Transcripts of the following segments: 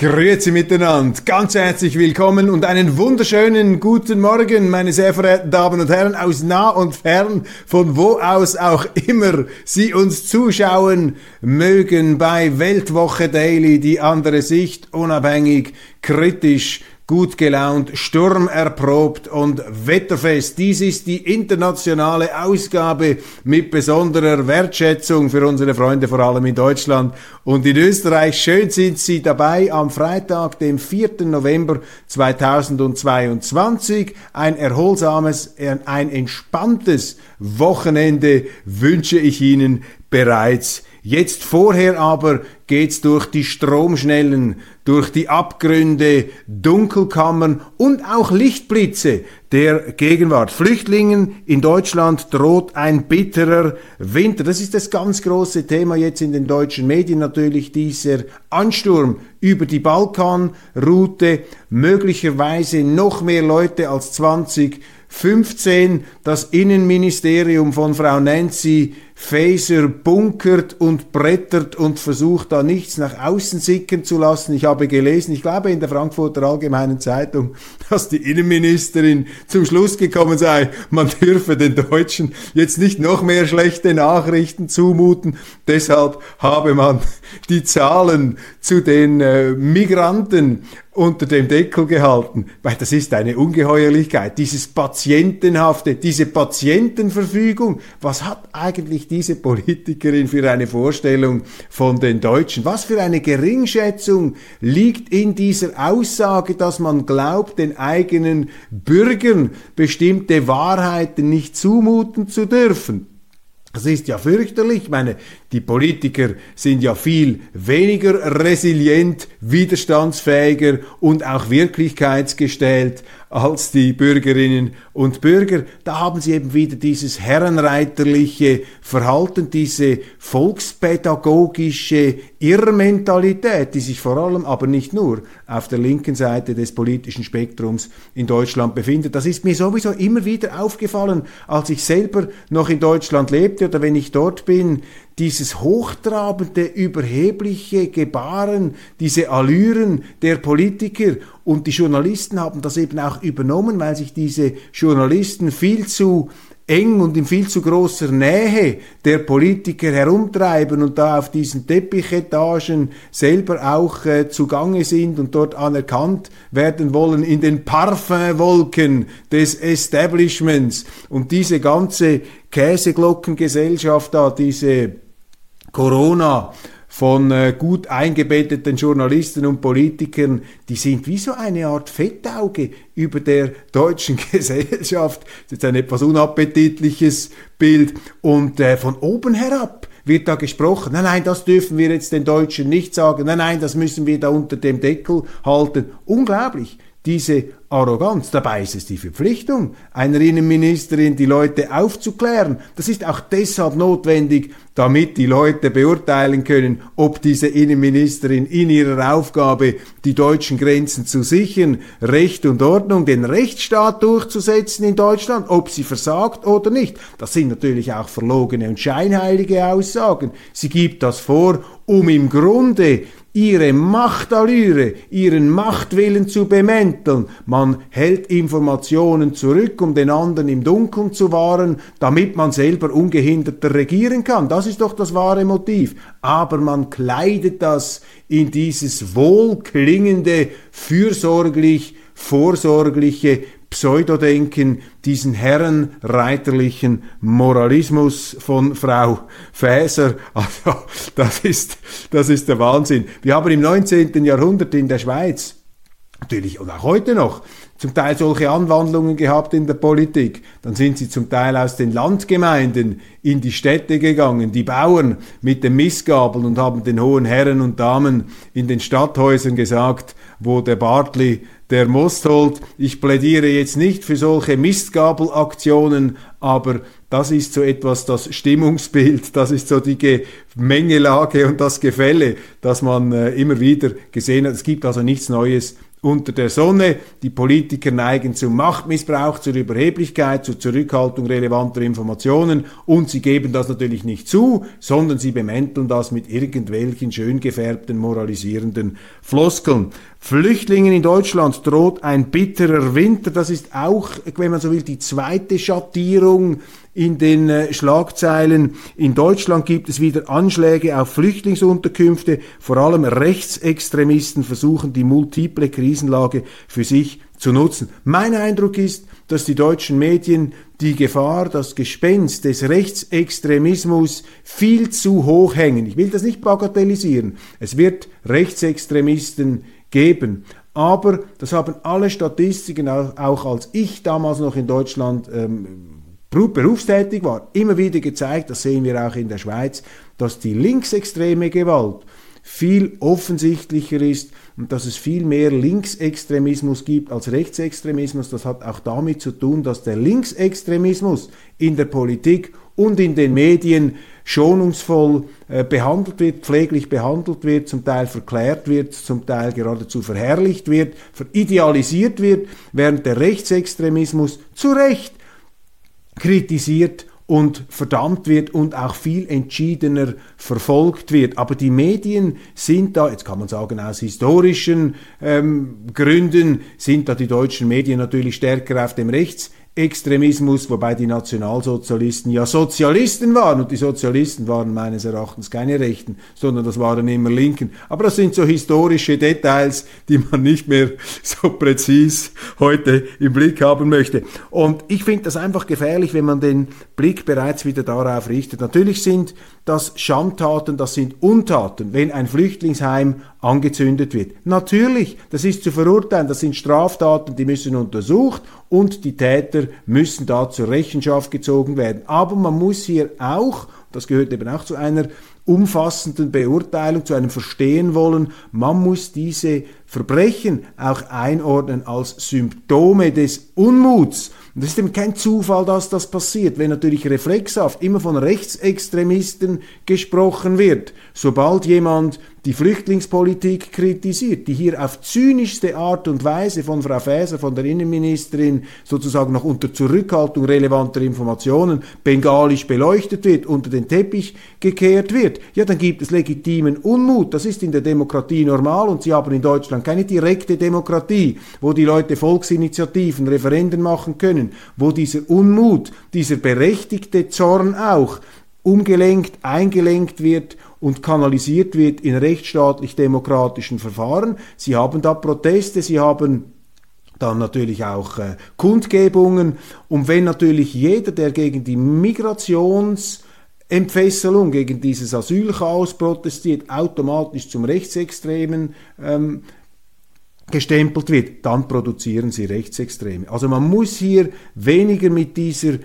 Grüezi miteinander, ganz herzlich willkommen und einen wunderschönen guten Morgen, meine sehr verehrten Damen und Herren, aus nah und fern, von wo aus auch immer Sie uns zuschauen mögen bei Weltwoche Daily, die andere Sicht, unabhängig, kritisch, gut gelaunt, sturmerprobt und wetterfest. Dies ist die internationale Ausgabe mit besonderer Wertschätzung für unsere Freunde, vor allem in Deutschland und in Österreich. Schön sind Sie dabei am Freitag, dem 4. November 2022. Ein erholsames, ein entspanntes Wochenende wünsche ich Ihnen bereits Jetzt vorher aber geht's durch die Stromschnellen, durch die Abgründe, Dunkelkammern und auch Lichtblitze der Gegenwart. Flüchtlingen in Deutschland droht ein bitterer Winter. Das ist das ganz große Thema jetzt in den deutschen Medien natürlich, dieser Ansturm über die Balkanroute, möglicherweise noch mehr Leute als 20 15 das Innenministerium von Frau Nancy Faeser bunkert und brettert und versucht da nichts nach außen sickern zu lassen. Ich habe gelesen, ich glaube in der Frankfurter Allgemeinen Zeitung, dass die Innenministerin zum Schluss gekommen sei, man dürfe den Deutschen jetzt nicht noch mehr schlechte Nachrichten zumuten. Deshalb habe man die Zahlen zu den äh, Migranten unter dem Deckel gehalten, weil das ist eine Ungeheuerlichkeit. Dieses Patientenhafte, diese Patientenverfügung, was hat eigentlich diese Politikerin für eine Vorstellung von den Deutschen? Was für eine Geringschätzung liegt in dieser Aussage, dass man glaubt, den eigenen Bürgern bestimmte Wahrheiten nicht zumuten zu dürfen? Das ist ja fürchterlich. Ich meine, die Politiker sind ja viel weniger resilient, widerstandsfähiger und auch wirklichkeitsgestellt als die Bürgerinnen und Bürger. Da haben sie eben wieder dieses herrenreiterliche Verhalten, diese volkspädagogische Irrmentalität, die sich vor allem, aber nicht nur, auf der linken Seite des politischen Spektrums in Deutschland befindet. Das ist mir sowieso immer wieder aufgefallen, als ich selber noch in Deutschland lebte oder wenn ich dort bin, dieses hochtrabende, überhebliche Gebaren, diese Allüren der Politiker. Und die Journalisten haben das eben auch übernommen, weil sich diese Journalisten viel zu eng und in viel zu großer Nähe der Politiker herumtreiben und da auf diesen Teppichetagen selber auch äh, zugange sind und dort anerkannt werden wollen in den Parfumwolken des Establishments. Und diese ganze Käseglockengesellschaft da, diese Corona von äh, gut eingebetteten Journalisten und Politikern, die sind wie so eine Art Fettauge über der deutschen Gesellschaft. Das ist ein etwas unappetitliches Bild. Und äh, von oben herab wird da gesprochen, nein, nein, das dürfen wir jetzt den Deutschen nicht sagen, nein, nein, das müssen wir da unter dem Deckel halten. Unglaublich diese Arroganz. Dabei ist es die Verpflichtung einer Innenministerin, die Leute aufzuklären. Das ist auch deshalb notwendig, damit die Leute beurteilen können, ob diese Innenministerin in ihrer Aufgabe, die deutschen Grenzen zu sichern, Recht und Ordnung, den Rechtsstaat durchzusetzen in Deutschland, ob sie versagt oder nicht. Das sind natürlich auch verlogene und scheinheilige Aussagen. Sie gibt das vor, um im Grunde ihre Machtallüre, ihren Machtwillen zu bemänteln. Man hält Informationen zurück, um den anderen im Dunkeln zu wahren, damit man selber ungehinderter regieren kann. Das ist doch das wahre Motiv. Aber man kleidet das in dieses wohlklingende, fürsorglich, vorsorgliche Pseudodenken, diesen herrenreiterlichen Moralismus von Frau Faeser. Also, das ist, das ist der Wahnsinn. Wir haben im 19. Jahrhundert in der Schweiz, natürlich und auch heute noch, zum Teil solche Anwandlungen gehabt in der Politik. Dann sind sie zum Teil aus den Landgemeinden in die Städte gegangen, die Bauern mit dem Missgabel und haben den hohen Herren und Damen in den Stadthäusern gesagt, wo der Bartli der Most holt. Ich plädiere jetzt nicht für solche Mistgabelaktionen, aber das ist so etwas das Stimmungsbild, das ist so die Gemengelage und das Gefälle, das man äh, immer wieder gesehen hat. Es gibt also nichts Neues unter der Sonne. Die Politiker neigen zum Machtmissbrauch, zur Überheblichkeit, zur Zurückhaltung relevanter Informationen und sie geben das natürlich nicht zu, sondern sie bemänteln das mit irgendwelchen schön gefärbten, moralisierenden Floskeln. Flüchtlingen in Deutschland droht ein bitterer Winter. Das ist auch, wenn man so will, die zweite Schattierung in den äh, Schlagzeilen. In Deutschland gibt es wieder Anschläge auf Flüchtlingsunterkünfte. Vor allem Rechtsextremisten versuchen die multiple Krisenlage für sich zu nutzen. Mein Eindruck ist, dass die deutschen Medien die Gefahr, das Gespenst des Rechtsextremismus viel zu hoch hängen. Ich will das nicht bagatellisieren. Es wird Rechtsextremisten geben. Aber das haben alle Statistiken, auch als ich damals noch in Deutschland ähm, berufstätig war, immer wieder gezeigt, das sehen wir auch in der Schweiz, dass die linksextreme Gewalt viel offensichtlicher ist und dass es viel mehr Linksextremismus gibt als Rechtsextremismus. Das hat auch damit zu tun, dass der Linksextremismus in der Politik und in den Medien schonungsvoll äh, behandelt wird, pfleglich behandelt wird, zum Teil verklärt wird, zum Teil geradezu verherrlicht wird, veridealisiert wird, während der Rechtsextremismus zu Recht kritisiert und verdammt wird und auch viel entschiedener verfolgt wird. Aber die Medien sind da, jetzt kann man sagen, aus historischen ähm, Gründen sind da die deutschen Medien natürlich stärker auf dem Rechts Extremismus, wobei die Nationalsozialisten ja Sozialisten waren und die Sozialisten waren meines Erachtens keine Rechten, sondern das waren immer Linken. Aber das sind so historische Details, die man nicht mehr so präzis heute im Blick haben möchte. Und ich finde das einfach gefährlich, wenn man den Blick bereits wieder darauf richtet. Natürlich sind das Schandtaten, das sind Untaten, wenn ein Flüchtlingsheim angezündet wird. Natürlich, das ist zu verurteilen, das sind Straftaten, die müssen untersucht und die Täter müssen da zur Rechenschaft gezogen werden. Aber man muss hier auch, das gehört eben auch zu einer umfassenden Beurteilung, zu einem Verstehen wollen, man muss diese Verbrechen auch einordnen als Symptome des Unmuts und es ist eben kein Zufall, dass das passiert, wenn natürlich reflexhaft immer von Rechtsextremisten gesprochen wird. Sobald jemand die Flüchtlingspolitik kritisiert, die hier auf zynischste Art und Weise von Frau Faeser, von der Innenministerin, sozusagen noch unter Zurückhaltung relevanter Informationen bengalisch beleuchtet wird, unter den Teppich gekehrt wird, ja, dann gibt es legitimen Unmut. Das ist in der Demokratie normal und Sie haben in Deutschland keine direkte Demokratie, wo die Leute Volksinitiativen, Referenden machen können, wo dieser Unmut, dieser berechtigte Zorn auch umgelenkt, eingelenkt wird und kanalisiert wird in rechtsstaatlich-demokratischen Verfahren. Sie haben da Proteste, sie haben dann natürlich auch äh, Kundgebungen. Und wenn natürlich jeder, der gegen die Migrationsentfesselung, gegen dieses Asylchaos protestiert, automatisch zum Rechtsextremen ähm, gestempelt wird, dann produzieren sie Rechtsextreme. Also man muss hier weniger mit dieser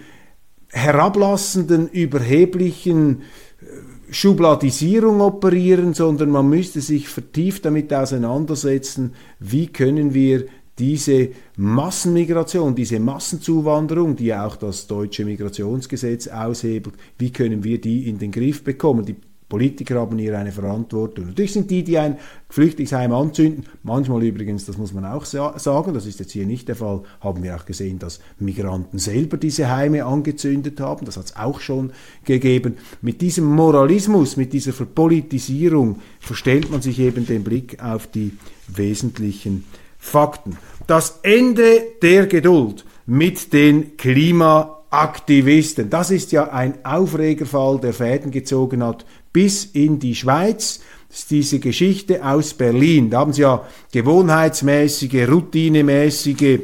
herablassenden, überheblichen äh, Schubladisierung operieren, sondern man müsste sich vertieft damit auseinandersetzen, wie können wir diese Massenmigration, diese Massenzuwanderung, die auch das deutsche Migrationsgesetz aushebelt, wie können wir die in den Griff bekommen? Die Politiker haben hier eine Verantwortung. Natürlich sind die, die ein Flüchtlingsheim anzünden, manchmal übrigens, das muss man auch sagen, das ist jetzt hier nicht der Fall, haben wir auch gesehen, dass Migranten selber diese Heime angezündet haben, das hat es auch schon gegeben. Mit diesem Moralismus, mit dieser Verpolitisierung verstellt man sich eben den Blick auf die wesentlichen Fakten. Das Ende der Geduld mit den Klimaaktivisten. Das ist ja ein Aufregerfall, der Fäden gezogen hat bis in die Schweiz. Das ist diese Geschichte aus Berlin. Da haben sie ja gewohnheitsmäßige, routinemäßige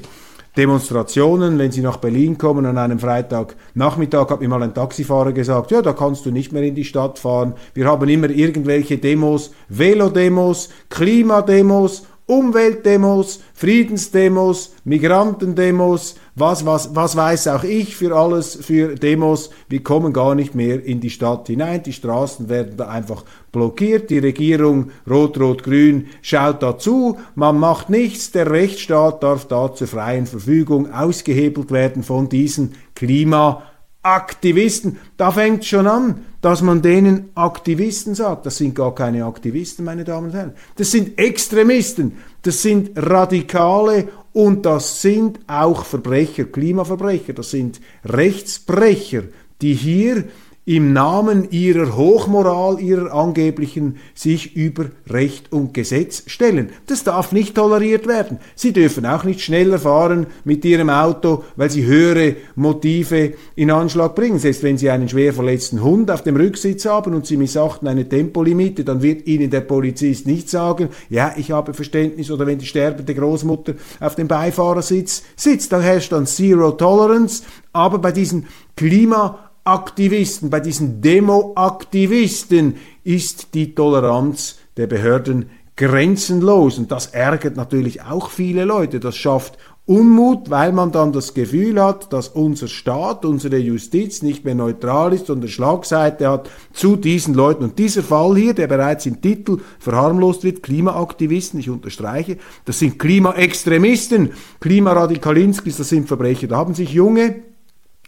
Demonstrationen, wenn Sie nach Berlin kommen an einem Freitagnachmittag, hat mir mal ein Taxifahrer gesagt, ja, da kannst du nicht mehr in die Stadt fahren. Wir haben immer irgendwelche Demos, Velodemos, Klimademos Umweltdemos, Friedensdemos, Migrantendemos, was, was, was weiß auch ich für alles für Demos. Wir kommen gar nicht mehr in die Stadt hinein. Die Straßen werden da einfach blockiert. Die Regierung Rot-Rot-Grün schaut dazu. Man macht nichts. Der Rechtsstaat darf da zur freien Verfügung ausgehebelt werden von diesen Klimaaktivisten. Da fängt schon an, dass man denen Aktivisten sagt. Das sind gar keine Aktivisten, meine Damen und Herren. Das sind Extremisten. Das sind Radikale und das sind auch Verbrecher, Klimaverbrecher. Das sind Rechtsbrecher, die hier im Namen ihrer Hochmoral, ihrer angeblichen, sich über Recht und Gesetz stellen. Das darf nicht toleriert werden. Sie dürfen auch nicht schneller fahren mit ihrem Auto, weil sie höhere Motive in Anschlag bringen. Selbst wenn sie einen schwer verletzten Hund auf dem Rücksitz haben und sie missachten eine Tempolimite, dann wird ihnen der Polizist nicht sagen, ja, ich habe Verständnis, oder wenn die sterbende Großmutter auf dem Beifahrersitz sitzt, da herrscht dann Zero Tolerance, aber bei diesen Klima Aktivisten, bei diesen Demo-Aktivisten ist die Toleranz der Behörden grenzenlos. Und das ärgert natürlich auch viele Leute. Das schafft Unmut, weil man dann das Gefühl hat, dass unser Staat, unsere Justiz nicht mehr neutral ist und eine Schlagseite hat zu diesen Leuten. Und dieser Fall hier, der bereits im Titel verharmlost wird, Klimaaktivisten, ich unterstreiche, das sind Klimaextremisten, Klimaradikalinskis, das sind Verbrecher. Da haben sich junge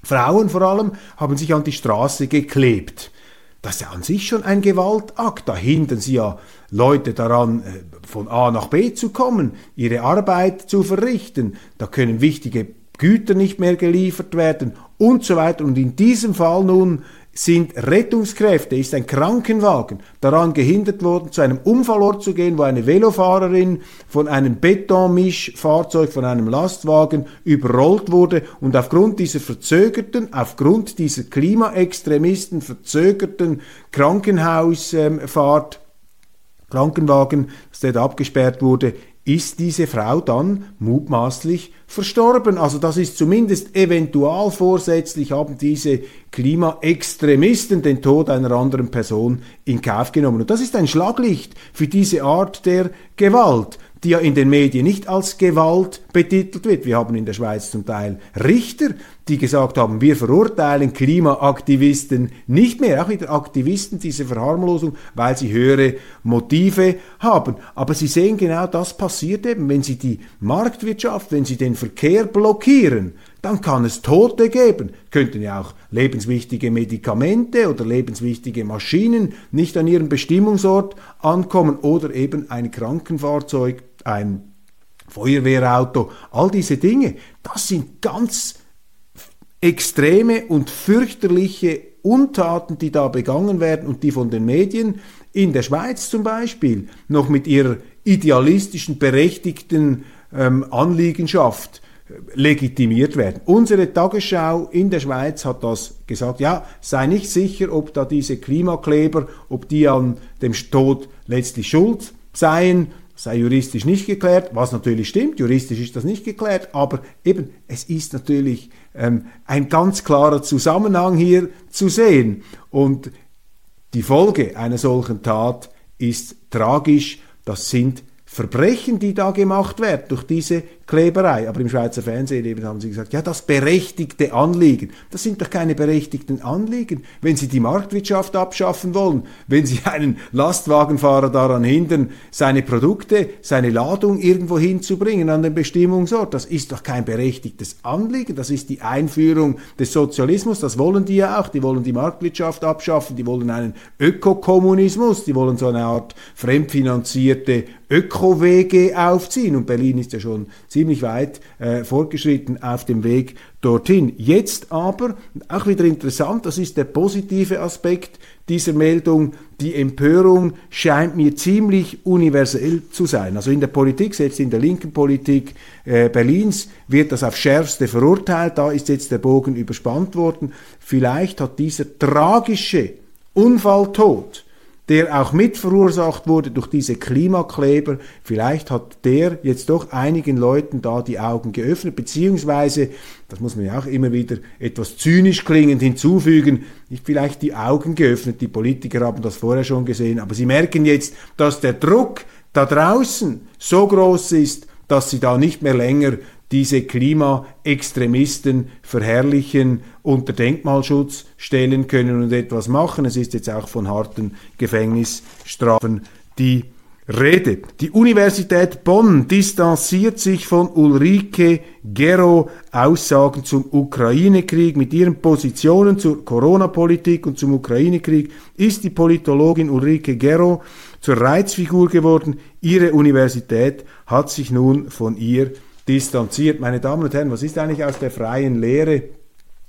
Frauen vor allem haben sich an die Straße geklebt. Das ist ja an sich schon ein Gewaltakt. Da hindern sie ja Leute daran, äh, von A nach B zu kommen, ihre Arbeit zu verrichten. Da können wichtige Güter nicht mehr geliefert werden und so weiter. Und in diesem Fall nun sind Rettungskräfte, ist ein Krankenwagen daran gehindert worden, zu einem Unfallort zu gehen, wo eine Velofahrerin von einem Betonmischfahrzeug, von einem Lastwagen überrollt wurde und aufgrund dieser verzögerten, aufgrund dieser Klimaextremisten verzögerten Krankenhausfahrt, Krankenwagen, der da abgesperrt wurde, ist diese Frau dann mutmaßlich verstorben. Also das ist zumindest eventual vorsätzlich, haben diese Klimaextremisten den Tod einer anderen Person in Kauf genommen. Und das ist ein Schlaglicht für diese Art der Gewalt die ja in den Medien nicht als Gewalt betitelt wird. Wir haben in der Schweiz zum Teil Richter, die gesagt haben, wir verurteilen Klimaaktivisten nicht mehr, auch wieder Aktivisten diese Verharmlosung, weil sie höhere Motive haben. Aber Sie sehen genau, das passiert eben, wenn Sie die Marktwirtschaft, wenn Sie den Verkehr blockieren, dann kann es Tote geben. Könnten ja auch lebenswichtige Medikamente oder lebenswichtige Maschinen nicht an ihrem Bestimmungsort ankommen oder eben ein Krankenfahrzeug, ein Feuerwehrauto, all diese Dinge. Das sind ganz extreme und fürchterliche Untaten, die da begangen werden und die von den Medien in der Schweiz zum Beispiel noch mit ihrer idealistischen, berechtigten ähm, Anliegenschaft legitimiert werden. Unsere Tagesschau in der Schweiz hat das gesagt, ja, sei nicht sicher, ob da diese Klimakleber, ob die an dem Tod letztlich schuld seien, sei juristisch nicht geklärt, was natürlich stimmt, juristisch ist das nicht geklärt, aber eben, es ist natürlich ähm, ein ganz klarer Zusammenhang hier zu sehen. Und die Folge einer solchen Tat ist tragisch, das sind Verbrechen, die da gemacht werden durch diese Kleberei. Aber im Schweizer Fernsehen eben haben sie gesagt, ja, das berechtigte Anliegen. Das sind doch keine berechtigten Anliegen. Wenn sie die Marktwirtschaft abschaffen wollen, wenn sie einen Lastwagenfahrer daran hindern, seine Produkte, seine Ladung irgendwo hinzubringen an den Bestimmungsort, das ist doch kein berechtigtes Anliegen. Das ist die Einführung des Sozialismus. Das wollen die ja auch. Die wollen die Marktwirtschaft abschaffen. Die wollen einen Ökokommunismus. Die wollen so eine Art fremdfinanzierte Ökowege aufziehen. Und Berlin ist ja schon ziemlich weit äh, fortgeschritten auf dem Weg dorthin. Jetzt aber, auch wieder interessant, das ist der positive Aspekt dieser Meldung, die Empörung scheint mir ziemlich universell zu sein. Also in der Politik, selbst in der linken Politik äh, Berlins, wird das auf schärfste verurteilt. Da ist jetzt der Bogen überspannt worden. Vielleicht hat dieser tragische Unfalltod der auch mit verursacht wurde durch diese Klimakleber. Vielleicht hat der jetzt doch einigen Leuten da die Augen geöffnet, beziehungsweise, das muss man ja auch immer wieder etwas zynisch klingend hinzufügen, nicht vielleicht die Augen geöffnet. Die Politiker haben das vorher schon gesehen, aber sie merken jetzt, dass der Druck da draußen so groß ist, dass sie da nicht mehr länger diese Klimaextremisten verherrlichen, unter Denkmalschutz stellen können und etwas machen. Es ist jetzt auch von harten Gefängnisstrafen die Rede. Die Universität Bonn distanziert sich von Ulrike Gero Aussagen zum Ukraine-Krieg. Mit ihren Positionen zur Corona-Politik und zum Ukraine-Krieg ist die Politologin Ulrike Gero zur Reizfigur geworden. Ihre Universität hat sich nun von ihr distanziert. Meine Damen und Herren, was ist eigentlich aus der freien Lehre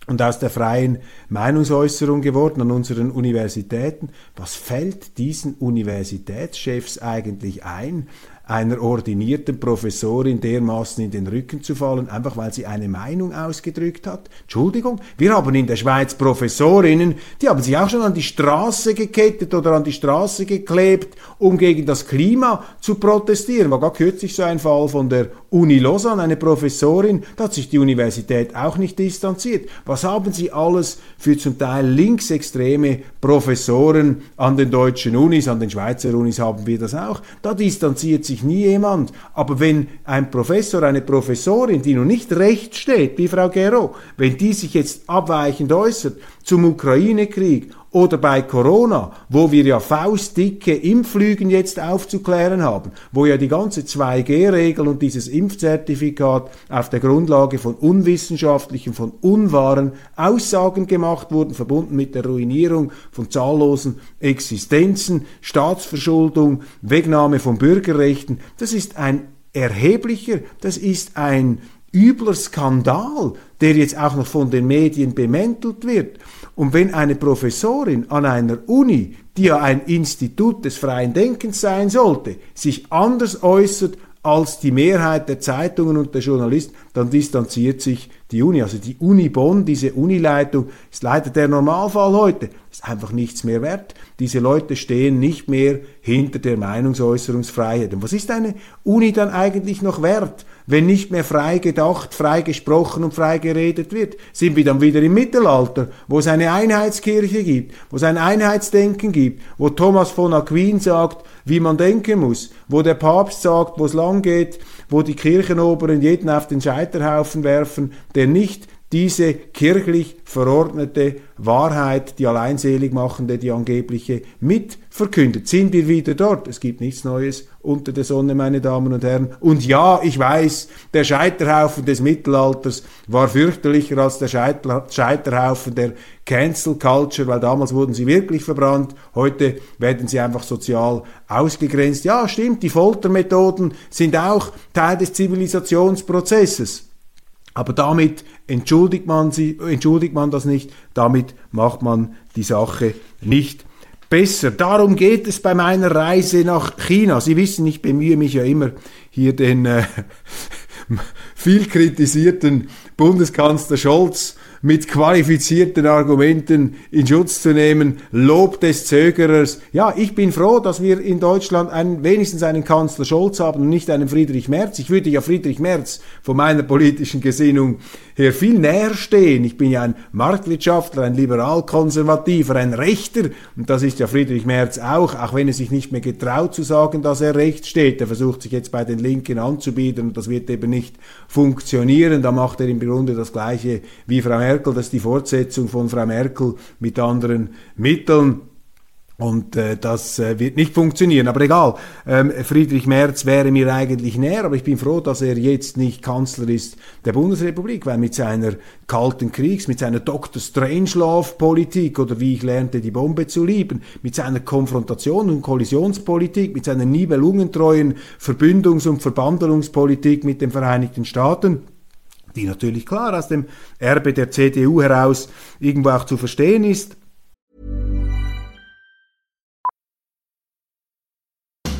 und aus der freien Meinungsäußerung geworden an unseren Universitäten? Was fällt diesen Universitätschefs eigentlich ein, einer ordinierten Professorin dermaßen in den Rücken zu fallen, einfach weil sie eine Meinung ausgedrückt hat. Entschuldigung, wir haben in der Schweiz Professorinnen, die haben sich auch schon an die Straße gekettet oder an die Straße geklebt, um gegen das Klima zu protestieren. War gar kürzlich so ein Fall von der Uni Lausanne, eine Professorin, da hat sich die Universität auch nicht distanziert. Was haben sie alles für zum Teil linksextreme Professoren an den deutschen Unis, an den Schweizer Unis haben wir das auch. Da distanziert sich sich nie jemand. Aber wenn ein Professor, eine Professorin, die nun nicht recht steht, wie Frau Gero, wenn die sich jetzt abweichend äußert zum Ukraine-Krieg oder bei Corona, wo wir ja faustdicke Impflügen jetzt aufzuklären haben, wo ja die ganze 2G-Regel und dieses Impfzertifikat auf der Grundlage von unwissenschaftlichen, von unwahren Aussagen gemacht wurden, verbunden mit der Ruinierung von zahllosen Existenzen, Staatsverschuldung, Wegnahme von Bürgerrechten, das ist ein erheblicher, das ist ein übler Skandal, der jetzt auch noch von den Medien bemäntelt wird. Und wenn eine Professorin an einer Uni, die ja ein Institut des freien Denkens sein sollte, sich anders äußert als die Mehrheit der Zeitungen und der Journalisten, dann distanziert sich die Uni. Also die Uni Bonn, diese Unileitung, ist leider der Normalfall heute, ist einfach nichts mehr wert. Diese Leute stehen nicht mehr hinter der Meinungsäußerungsfreiheit. Und was ist eine Uni dann eigentlich noch wert? wenn nicht mehr frei gedacht, frei gesprochen und frei geredet wird, sind wir dann wieder im Mittelalter, wo es eine Einheitskirche gibt, wo es ein Einheitsdenken gibt, wo Thomas von Aquin sagt, wie man denken muss, wo der Papst sagt, wo es lang geht, wo die Kirchenoberen jeden auf den Scheiterhaufen werfen, der nicht diese kirchlich verordnete Wahrheit, die alleinselig machende, die angebliche, mit verkündet. Sind wir wieder dort? Es gibt nichts Neues unter der Sonne, meine Damen und Herren. Und ja, ich weiß, der Scheiterhaufen des Mittelalters war fürchterlicher als der Scheiterhaufen der Cancel Culture, weil damals wurden sie wirklich verbrannt. Heute werden sie einfach sozial ausgegrenzt. Ja, stimmt, die Foltermethoden sind auch Teil des Zivilisationsprozesses. Aber damit entschuldigt man, sie, entschuldigt man das nicht, damit macht man die Sache nicht besser. Darum geht es bei meiner Reise nach China. Sie wissen, ich bemühe mich ja immer, hier den äh, viel kritisierten Bundeskanzler Scholz mit qualifizierten Argumenten in Schutz zu nehmen, Lob des Zögerers. Ja, ich bin froh, dass wir in Deutschland einen, wenigstens einen Kanzler Scholz haben und nicht einen Friedrich Merz. Ich würde ja Friedrich Merz von meiner politischen Gesinnung her viel näher stehen. Ich bin ja ein Marktwirtschaftler, ein Liberalkonservativer, ein Rechter und das ist ja Friedrich Merz auch, auch wenn er sich nicht mehr getraut zu sagen, dass er recht steht. Er versucht sich jetzt bei den Linken anzubieten und das wird eben nicht funktionieren. Da macht er im Grunde das Gleiche wie Frau Merkel, das ist die Fortsetzung von Frau Merkel mit anderen Mitteln. Und äh, das äh, wird nicht funktionieren. Aber egal, ähm, Friedrich Merz wäre mir eigentlich näher, aber ich bin froh, dass er jetzt nicht Kanzler ist der Bundesrepublik, weil mit seiner kalten Kriegs, mit seiner Dr. Strangelove-Politik oder wie ich lernte, die Bombe zu lieben, mit seiner Konfrontation- und Kollisionspolitik, mit seiner nibelungentreuen Verbündungs- und Verbandelungspolitik mit den Vereinigten Staaten, die natürlich klar aus dem Erbe der CDU heraus irgendwo auch zu verstehen ist.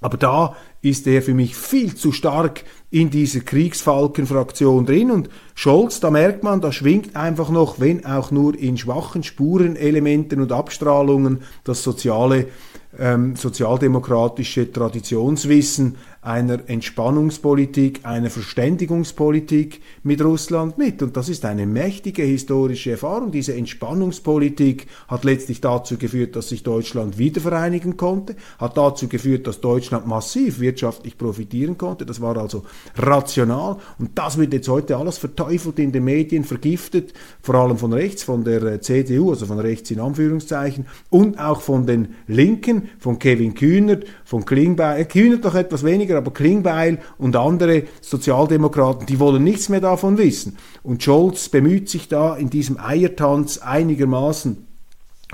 Aber da ist er für mich viel zu stark in dieser Kriegsfalkenfraktion drin. Und Scholz, da merkt man, da schwingt einfach noch, wenn auch nur in schwachen Spurenelementen und Abstrahlungen, das soziale, ähm, sozialdemokratische Traditionswissen einer Entspannungspolitik, einer Verständigungspolitik mit Russland mit. Und das ist eine mächtige historische Erfahrung. Diese Entspannungspolitik hat letztlich dazu geführt, dass sich Deutschland wiedervereinigen konnte, hat dazu geführt, dass Deutschland massiv wirtschaftlich profitieren konnte. Das war also rational. Und das wird jetzt heute alles verteufelt in den Medien, vergiftet, vor allem von rechts, von der äh, CDU, also von rechts in Anführungszeichen, und auch von den Linken, von Kevin Kühnert, von Klingbeil, Kühnert doch etwas weniger, aber Klingbeil und andere Sozialdemokraten, die wollen nichts mehr davon wissen. Und Scholz bemüht sich da in diesem Eiertanz einigermaßen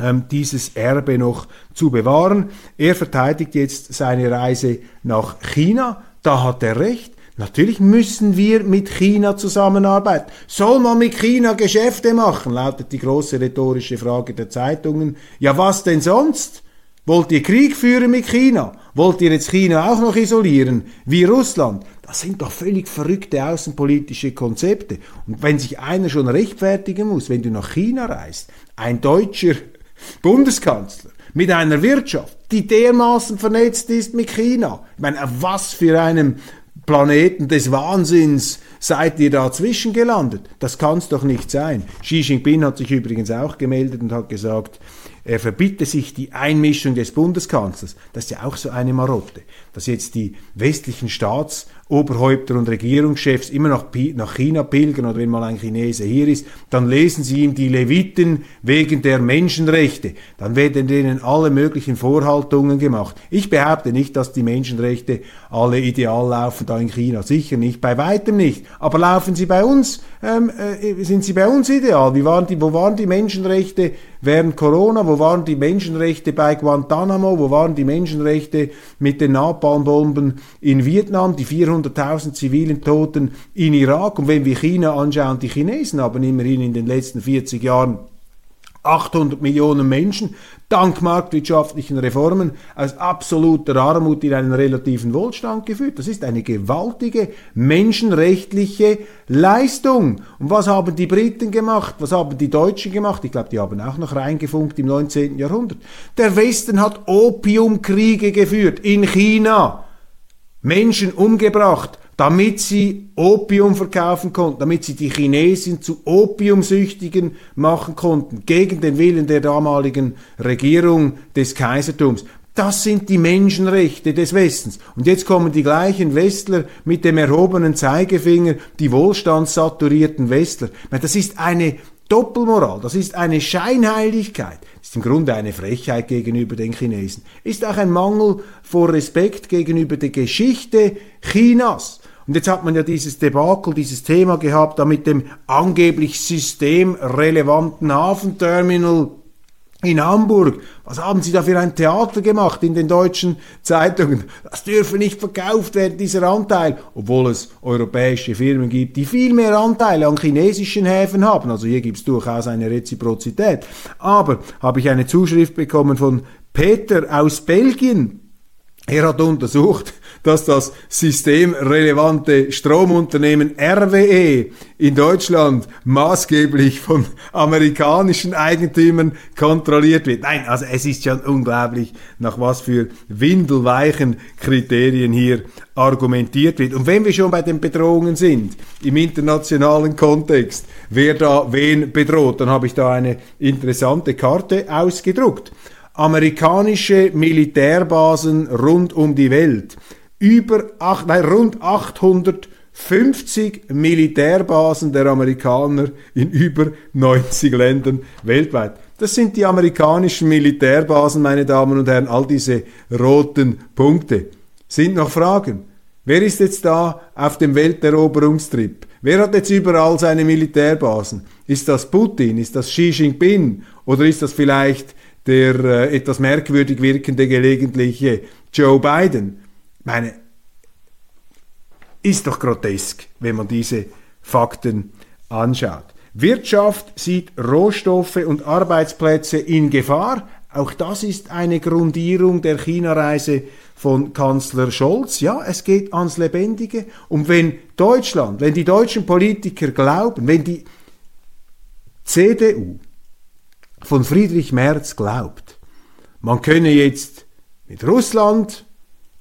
ähm, dieses Erbe noch zu bewahren. Er verteidigt jetzt seine Reise nach China. Da hat er recht. Natürlich müssen wir mit China zusammenarbeiten. Soll man mit China Geschäfte machen? lautet die große rhetorische Frage der Zeitungen. Ja, was denn sonst? Wollt ihr Krieg führen mit China? Wollt ihr jetzt China auch noch isolieren, wie Russland? Das sind doch völlig verrückte außenpolitische Konzepte. Und wenn sich einer schon rechtfertigen muss, wenn du nach China reist, ein deutscher Bundeskanzler mit einer Wirtschaft, die dermaßen vernetzt ist mit China, ich meine, auf was für einem Planeten des Wahnsinns seid ihr dazwischen gelandet? Das kann es doch nicht sein. Xi Jinping hat sich übrigens auch gemeldet und hat gesagt, er verbitte sich die Einmischung des Bundeskanzlers. Das ist ja auch so eine Marotte, dass jetzt die westlichen Staatsoberhäupter und Regierungschefs immer nach, nach China pilgern oder wenn mal ein Chinese hier ist, dann lesen sie ihm die Leviten wegen der Menschenrechte. Dann werden denen alle möglichen Vorhaltungen gemacht. Ich behaupte nicht, dass die Menschenrechte alle ideal laufen da in China. Sicher nicht, bei weitem nicht. Aber laufen sie bei uns, ähm, äh, sind sie bei uns ideal? Wie waren die, wo waren die Menschenrechte während Corona? Wo waren die Menschenrechte bei Guantanamo? Wo waren die Menschenrechte mit den Napalmbomben in Vietnam? Die 400.000 zivilen Toten in Irak? Und wenn wir China anschauen, die Chinesen haben immerhin in den letzten 40 Jahren 800 Millionen Menschen dank marktwirtschaftlichen Reformen aus absoluter Armut in einen relativen Wohlstand geführt. Das ist eine gewaltige menschenrechtliche Leistung. Und was haben die Briten gemacht? Was haben die Deutschen gemacht? Ich glaube, die haben auch noch reingefunkt im 19. Jahrhundert. Der Westen hat Opiumkriege geführt in China. Menschen umgebracht, damit sie Opium verkaufen konnten, damit sie die Chinesen zu Opiumsüchtigen machen konnten, gegen den Willen der damaligen Regierung des Kaisertums. Das sind die Menschenrechte des Westens. Und jetzt kommen die gleichen Westler mit dem erhobenen Zeigefinger, die wohlstandssaturierten Westler. Das ist eine Doppelmoral, das ist eine Scheinheiligkeit, ist im Grunde eine Frechheit gegenüber den Chinesen, ist auch ein Mangel vor Respekt gegenüber der Geschichte Chinas. Und jetzt hat man ja dieses Debakel, dieses Thema gehabt, da mit dem angeblich systemrelevanten Hafenterminal in Hamburg. Was haben Sie da für ein Theater gemacht in den deutschen Zeitungen? Das dürfe nicht verkauft werden, dieser Anteil. Obwohl es europäische Firmen gibt, die viel mehr Anteile an chinesischen Häfen haben. Also hier gibt es durchaus eine Reziprozität. Aber habe ich eine Zuschrift bekommen von Peter aus Belgien. Er hat untersucht, dass das systemrelevante Stromunternehmen RWE in Deutschland maßgeblich von amerikanischen Eigentümern kontrolliert wird. Nein, also es ist schon unglaublich, nach was für windelweichen Kriterien hier argumentiert wird. Und wenn wir schon bei den Bedrohungen sind, im internationalen Kontext, wer da wen bedroht, dann habe ich da eine interessante Karte ausgedruckt. Amerikanische Militärbasen rund um die Welt über acht, nein, rund 800 50 Militärbasen der Amerikaner in über 90 Ländern weltweit. Das sind die amerikanischen Militärbasen, meine Damen und Herren, all diese roten Punkte. Sind noch Fragen? Wer ist jetzt da auf dem Welteroberungstrip? Wer hat jetzt überall seine Militärbasen? Ist das Putin? Ist das Xi Jinping? Oder ist das vielleicht der äh, etwas merkwürdig wirkende gelegentliche Joe Biden? Meine, ist doch grotesk, wenn man diese Fakten anschaut. Wirtschaft sieht Rohstoffe und Arbeitsplätze in Gefahr. Auch das ist eine Grundierung der China-Reise von Kanzler Scholz. Ja, es geht ans Lebendige. Und wenn Deutschland, wenn die deutschen Politiker glauben, wenn die CDU von Friedrich Merz glaubt, man könne jetzt mit Russland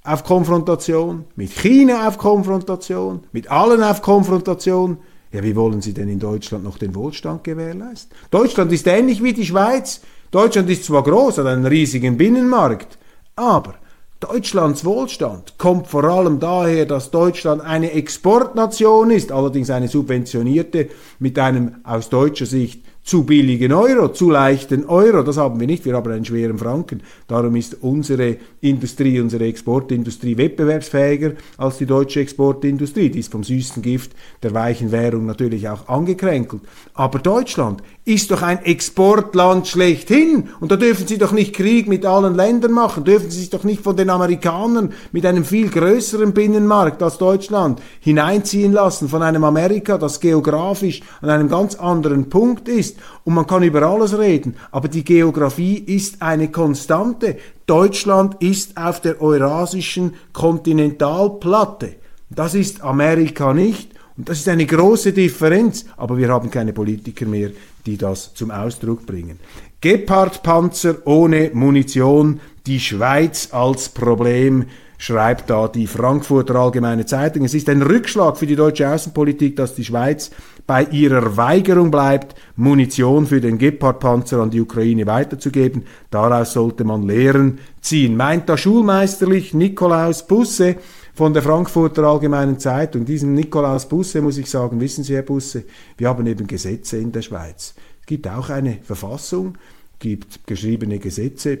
auf Konfrontation, mit China auf Konfrontation, mit allen auf Konfrontation. Ja, wie wollen Sie denn in Deutschland noch den Wohlstand gewährleisten? Deutschland ist ähnlich wie die Schweiz. Deutschland ist zwar groß, hat einen riesigen Binnenmarkt, aber Deutschlands Wohlstand kommt vor allem daher, dass Deutschland eine Exportnation ist, allerdings eine subventionierte mit einem aus deutscher Sicht zu billigen Euro, zu leichten Euro. Das haben wir nicht. Wir haben einen schweren Franken. Darum ist unsere Industrie, unsere Exportindustrie wettbewerbsfähiger als die deutsche Exportindustrie. Die ist vom süßen Gift der weichen Währung natürlich auch angekränkelt. Aber Deutschland ist doch ein Exportland schlechthin. Und da dürfen Sie doch nicht Krieg mit allen Ländern machen. Dürfen Sie sich doch nicht von den Amerikanern mit einem viel größeren Binnenmarkt als Deutschland hineinziehen lassen. Von einem Amerika, das geografisch an einem ganz anderen Punkt ist und man kann über alles reden, aber die Geografie ist eine Konstante. Deutschland ist auf der eurasischen Kontinentalplatte. Das ist Amerika nicht. Und das ist eine große Differenz, aber wir haben keine Politiker mehr, die das zum Ausdruck bringen. Gepard-Panzer ohne Munition, die Schweiz als Problem schreibt da die Frankfurter Allgemeine Zeitung. Es ist ein Rückschlag für die deutsche Außenpolitik, dass die Schweiz bei ihrer Weigerung bleibt, Munition für den Gepard-Panzer an die Ukraine weiterzugeben. Daraus sollte man Lehren ziehen. Meint da schulmeisterlich Nikolaus Busse von der Frankfurter Allgemeinen Zeitung. Diesen Nikolaus Busse muss ich sagen, wissen Sie, Herr Busse, wir haben eben Gesetze in der Schweiz. Es gibt auch eine Verfassung, gibt geschriebene Gesetze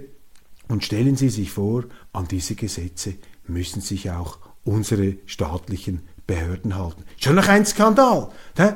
und stellen Sie sich vor, an diese Gesetze müssen sich auch unsere staatlichen Behörden halten. Schon noch ein Skandal,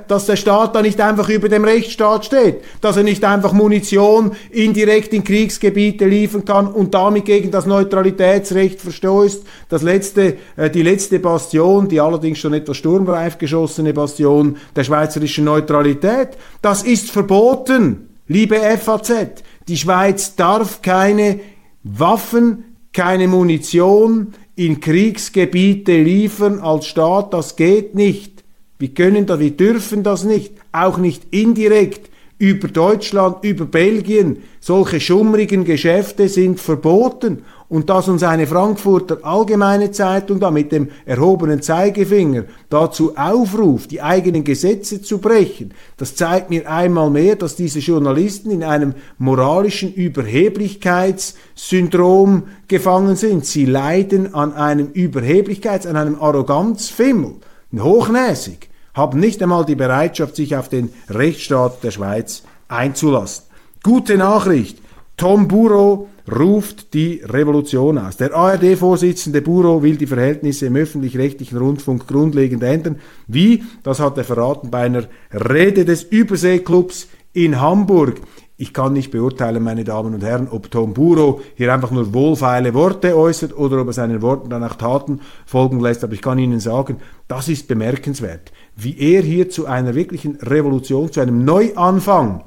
dass der Staat da nicht einfach über dem Rechtsstaat steht, dass er nicht einfach Munition indirekt in Kriegsgebiete liefern kann und damit gegen das Neutralitätsrecht verstößt. Das letzte, äh, die letzte Bastion, die allerdings schon etwas sturmreif geschossene Bastion der schweizerischen Neutralität, das ist verboten, liebe FAZ. Die Schweiz darf keine Waffen, keine Munition in Kriegsgebiete liefern als Staat, das geht nicht. Wir können das, wir dürfen das nicht, auch nicht indirekt über Deutschland, über Belgien. Solche schummrigen Geschäfte sind verboten und dass uns eine Frankfurter Allgemeine Zeitung da mit dem erhobenen Zeigefinger dazu aufruft, die eigenen Gesetze zu brechen, das zeigt mir einmal mehr, dass diese Journalisten in einem moralischen Überheblichkeitssyndrom gefangen sind. Sie leiden an einem Überheblichkeits-, an einem Arroganzfimmel, hochnäsig, haben nicht einmal die Bereitschaft, sich auf den Rechtsstaat der Schweiz einzulassen. Gute Nachricht. Tom Burrow ruft die Revolution aus. Der ARD-Vorsitzende Buro will die Verhältnisse im öffentlich-rechtlichen Rundfunk grundlegend ändern. Wie? Das hat er verraten bei einer Rede des Überseeklubs in Hamburg. Ich kann nicht beurteilen, meine Damen und Herren, ob Tom Buro hier einfach nur wohlfeile Worte äußert oder ob er seinen Worten dann auch Taten folgen lässt. Aber ich kann Ihnen sagen, das ist bemerkenswert, wie er hier zu einer wirklichen Revolution, zu einem Neuanfang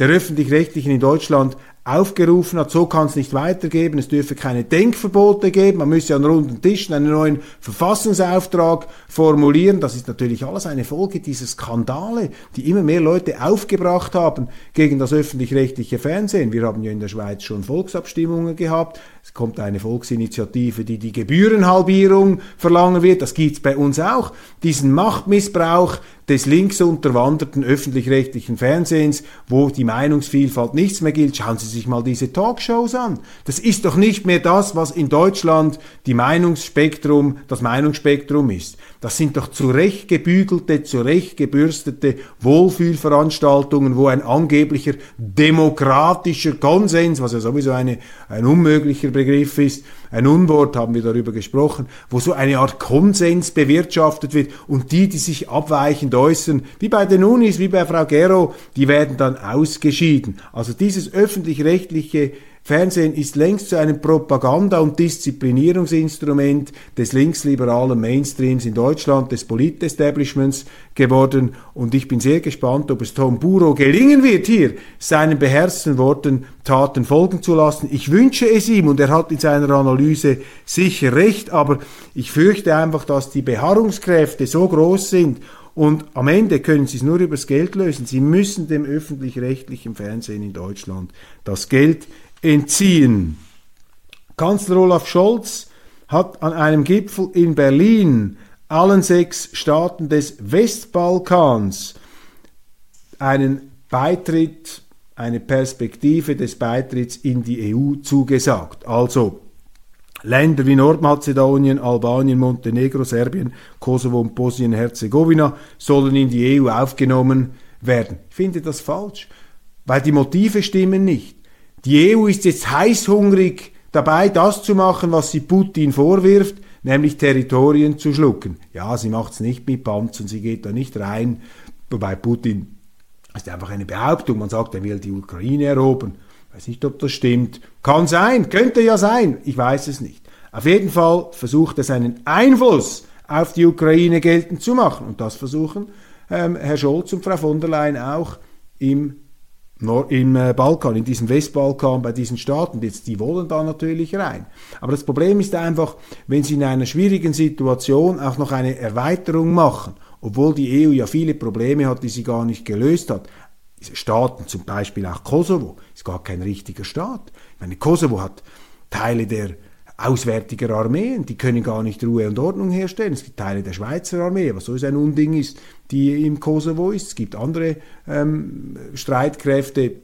der öffentlich-rechtlichen in Deutschland aufgerufen hat, so kann es nicht weitergehen, es dürfe keine Denkverbote geben, man müsse an runden Tischen einen neuen Verfassungsauftrag formulieren. Das ist natürlich alles eine Folge dieser Skandale, die immer mehr Leute aufgebracht haben gegen das öffentlich-rechtliche Fernsehen. Wir haben ja in der Schweiz schon Volksabstimmungen gehabt. Es kommt eine Volksinitiative, die die Gebührenhalbierung verlangen wird. Das gibt's bei uns auch. Diesen Machtmissbrauch des links unterwanderten öffentlich-rechtlichen Fernsehens, wo die Meinungsvielfalt nichts mehr gilt. Schauen Sie sich mal diese Talkshows an. Das ist doch nicht mehr das, was in Deutschland die Meinungsspektrum, das Meinungsspektrum ist. Das sind doch zurechtgebügelte, zurechtgebürstete Wohlfühlveranstaltungen, wo ein angeblicher demokratischer Konsens, was ja sowieso eine, ein unmöglicher Begriff ist, ein Unwort, haben wir darüber gesprochen, wo so eine Art Konsens bewirtschaftet wird und die, die sich abweichend äußern, wie bei den Unis, wie bei Frau Gero, die werden dann ausgeschieden. Also dieses öffentlich-rechtliche Fernsehen ist längst zu einem Propaganda- und Disziplinierungsinstrument des linksliberalen Mainstreams in Deutschland, des Politestablishments geworden. Und ich bin sehr gespannt, ob es Tom Buro gelingen wird, hier seinen beherzten Worten Taten folgen zu lassen. Ich wünsche es ihm und er hat in seiner Analyse sicher recht, aber ich fürchte einfach, dass die Beharrungskräfte so groß sind und am Ende können Sie es nur übers Geld lösen. Sie müssen dem öffentlich-rechtlichen Fernsehen in Deutschland das Geld entziehen. Kanzler Olaf Scholz hat an einem Gipfel in Berlin allen sechs Staaten des Westbalkans einen Beitritt, eine Perspektive des Beitritts in die EU zugesagt. Also Länder wie Nordmazedonien, Albanien, Montenegro, Serbien, Kosovo und Bosnien-Herzegowina sollen in die EU aufgenommen werden. Ich finde das falsch, weil die Motive stimmen nicht. Die EU ist jetzt heißhungrig dabei, das zu machen, was sie Putin vorwirft, nämlich Territorien zu schlucken. Ja, sie macht es nicht mit Panzern, sie geht da nicht rein, wobei Putin ist einfach eine Behauptung, man sagt, er will die Ukraine erobern. Ich weiß nicht, ob das stimmt. Kann sein, könnte ja sein, ich weiß es nicht. Auf jeden Fall versucht er seinen Einfluss auf die Ukraine geltend zu machen. Und das versuchen ähm, Herr Scholz und Frau von der Leyen auch im im äh, Balkan, in diesem Westbalkan, bei diesen Staaten, jetzt, die wollen da natürlich rein. Aber das Problem ist einfach, wenn sie in einer schwierigen Situation auch noch eine Erweiterung machen, obwohl die EU ja viele Probleme hat, die sie gar nicht gelöst hat. Staaten, zum Beispiel auch Kosovo, ist gar kein richtiger Staat. Ich meine, Kosovo hat Teile der auswärtiger Armeen, die können gar nicht Ruhe und Ordnung herstellen. Es gibt Teile der Schweizer Armee, was sowieso ein Unding ist, die im Kosovo ist. Es gibt andere ähm, Streitkräfte,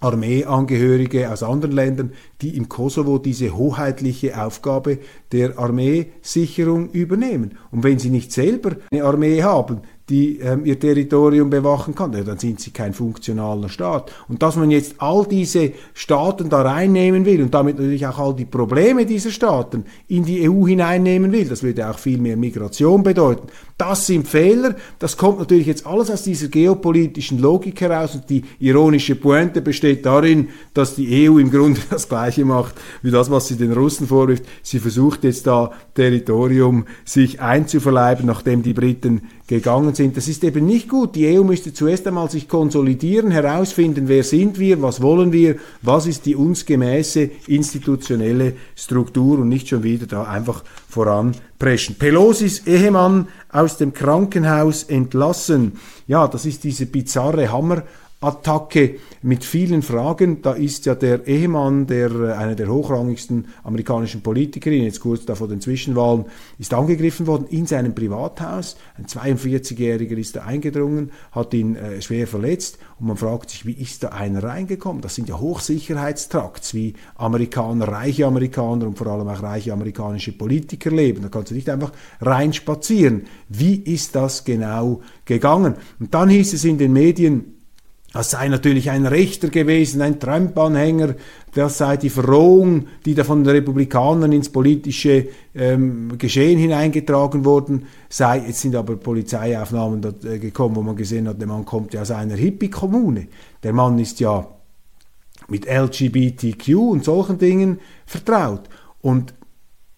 Armeeangehörige aus anderen Ländern, die im Kosovo diese hoheitliche Aufgabe der Armeesicherung übernehmen. Und wenn sie nicht selber eine Armee haben, die ähm, ihr Territorium bewachen kann, ja, dann sind sie kein funktionaler Staat. Und dass man jetzt all diese Staaten da reinnehmen will und damit natürlich auch all die Probleme dieser Staaten in die EU hineinnehmen will, das würde auch viel mehr Migration bedeuten. Das sind Fehler. Das kommt natürlich jetzt alles aus dieser geopolitischen Logik heraus und die ironische Pointe besteht darin, dass die EU im Grunde das Gleiche macht wie das, was sie den Russen vorwirft. Sie versucht jetzt da Territorium sich einzuverleiben, nachdem die Briten gegangen sind. Das ist eben nicht gut. Die EU müsste zuerst einmal sich konsolidieren, herausfinden, wer sind wir, was wollen wir, was ist die uns gemäße institutionelle Struktur und nicht schon wieder da einfach voranpreschen. Pelosis Ehemann aus dem Krankenhaus entlassen. Ja, das ist diese bizarre Hammer Attacke mit vielen Fragen. Da ist ja der Ehemann, der äh, einer der hochrangigsten amerikanischen Politikerinnen, jetzt kurz da vor den Zwischenwahlen, ist angegriffen worden in seinem Privathaus. Ein 42-Jähriger ist da eingedrungen, hat ihn äh, schwer verletzt und man fragt sich, wie ist da einer reingekommen? Das sind ja Hochsicherheitstrakts, wie Amerikaner, reiche Amerikaner und vor allem auch reiche amerikanische Politiker leben. Da kannst du nicht einfach reinspazieren. Wie ist das genau gegangen? Und dann hieß es in den Medien, das sei natürlich ein Rechter gewesen, ein Trump-Anhänger, das sei die Verrohung, die da von den Republikanern ins politische ähm, Geschehen hineingetragen worden sei. Jetzt sind aber Polizeiaufnahmen dort, äh, gekommen, wo man gesehen hat, der Mann kommt ja aus einer Hippie-Kommune. Der Mann ist ja mit LGBTQ und solchen Dingen vertraut. Und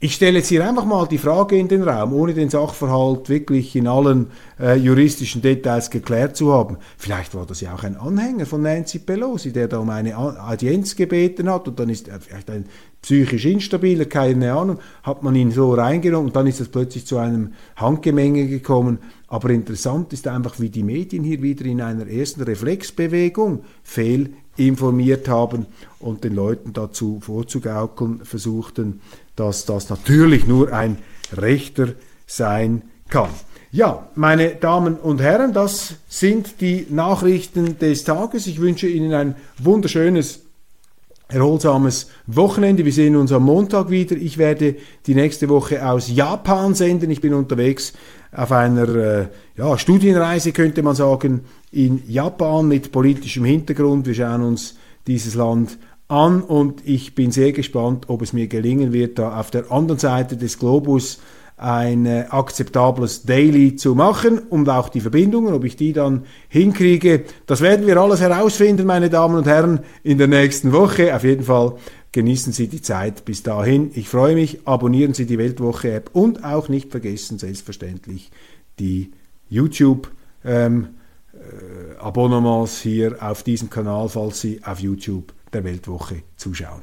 ich stelle jetzt hier einfach mal die Frage in den Raum, ohne den Sachverhalt wirklich in allen äh, juristischen Details geklärt zu haben. Vielleicht war das ja auch ein Anhänger von Nancy Pelosi, der da um eine Audienz gebeten hat und dann ist er vielleicht ein psychisch instabiler, keine Ahnung, hat man ihn so reingenommen und dann ist es plötzlich zu einem Handgemenge gekommen. Aber interessant ist einfach, wie die Medien hier wieder in einer ersten Reflexbewegung fehlinformiert haben und den Leuten dazu vorzugaukeln versuchten, dass das natürlich nur ein Rechter sein kann. Ja, meine Damen und Herren, das sind die Nachrichten des Tages. Ich wünsche Ihnen ein wunderschönes erholsames Wochenende. Wir sehen uns am Montag wieder. Ich werde die nächste Woche aus Japan senden. Ich bin unterwegs auf einer äh, ja, Studienreise, könnte man sagen, in Japan mit politischem Hintergrund. Wir schauen uns dieses Land an und ich bin sehr gespannt, ob es mir gelingen wird, da auf der anderen Seite des Globus ein äh, akzeptables Daily zu machen und auch die Verbindungen, ob ich die dann hinkriege. Das werden wir alles herausfinden, meine Damen und Herren, in der nächsten Woche. Auf jeden Fall genießen Sie die Zeit bis dahin. Ich freue mich. Abonnieren Sie die Weltwoche-App und auch nicht vergessen, selbstverständlich, die YouTube- ähm, äh, Abonnements hier auf diesem Kanal, falls Sie auf YouTube der Weltwoche zuschauen.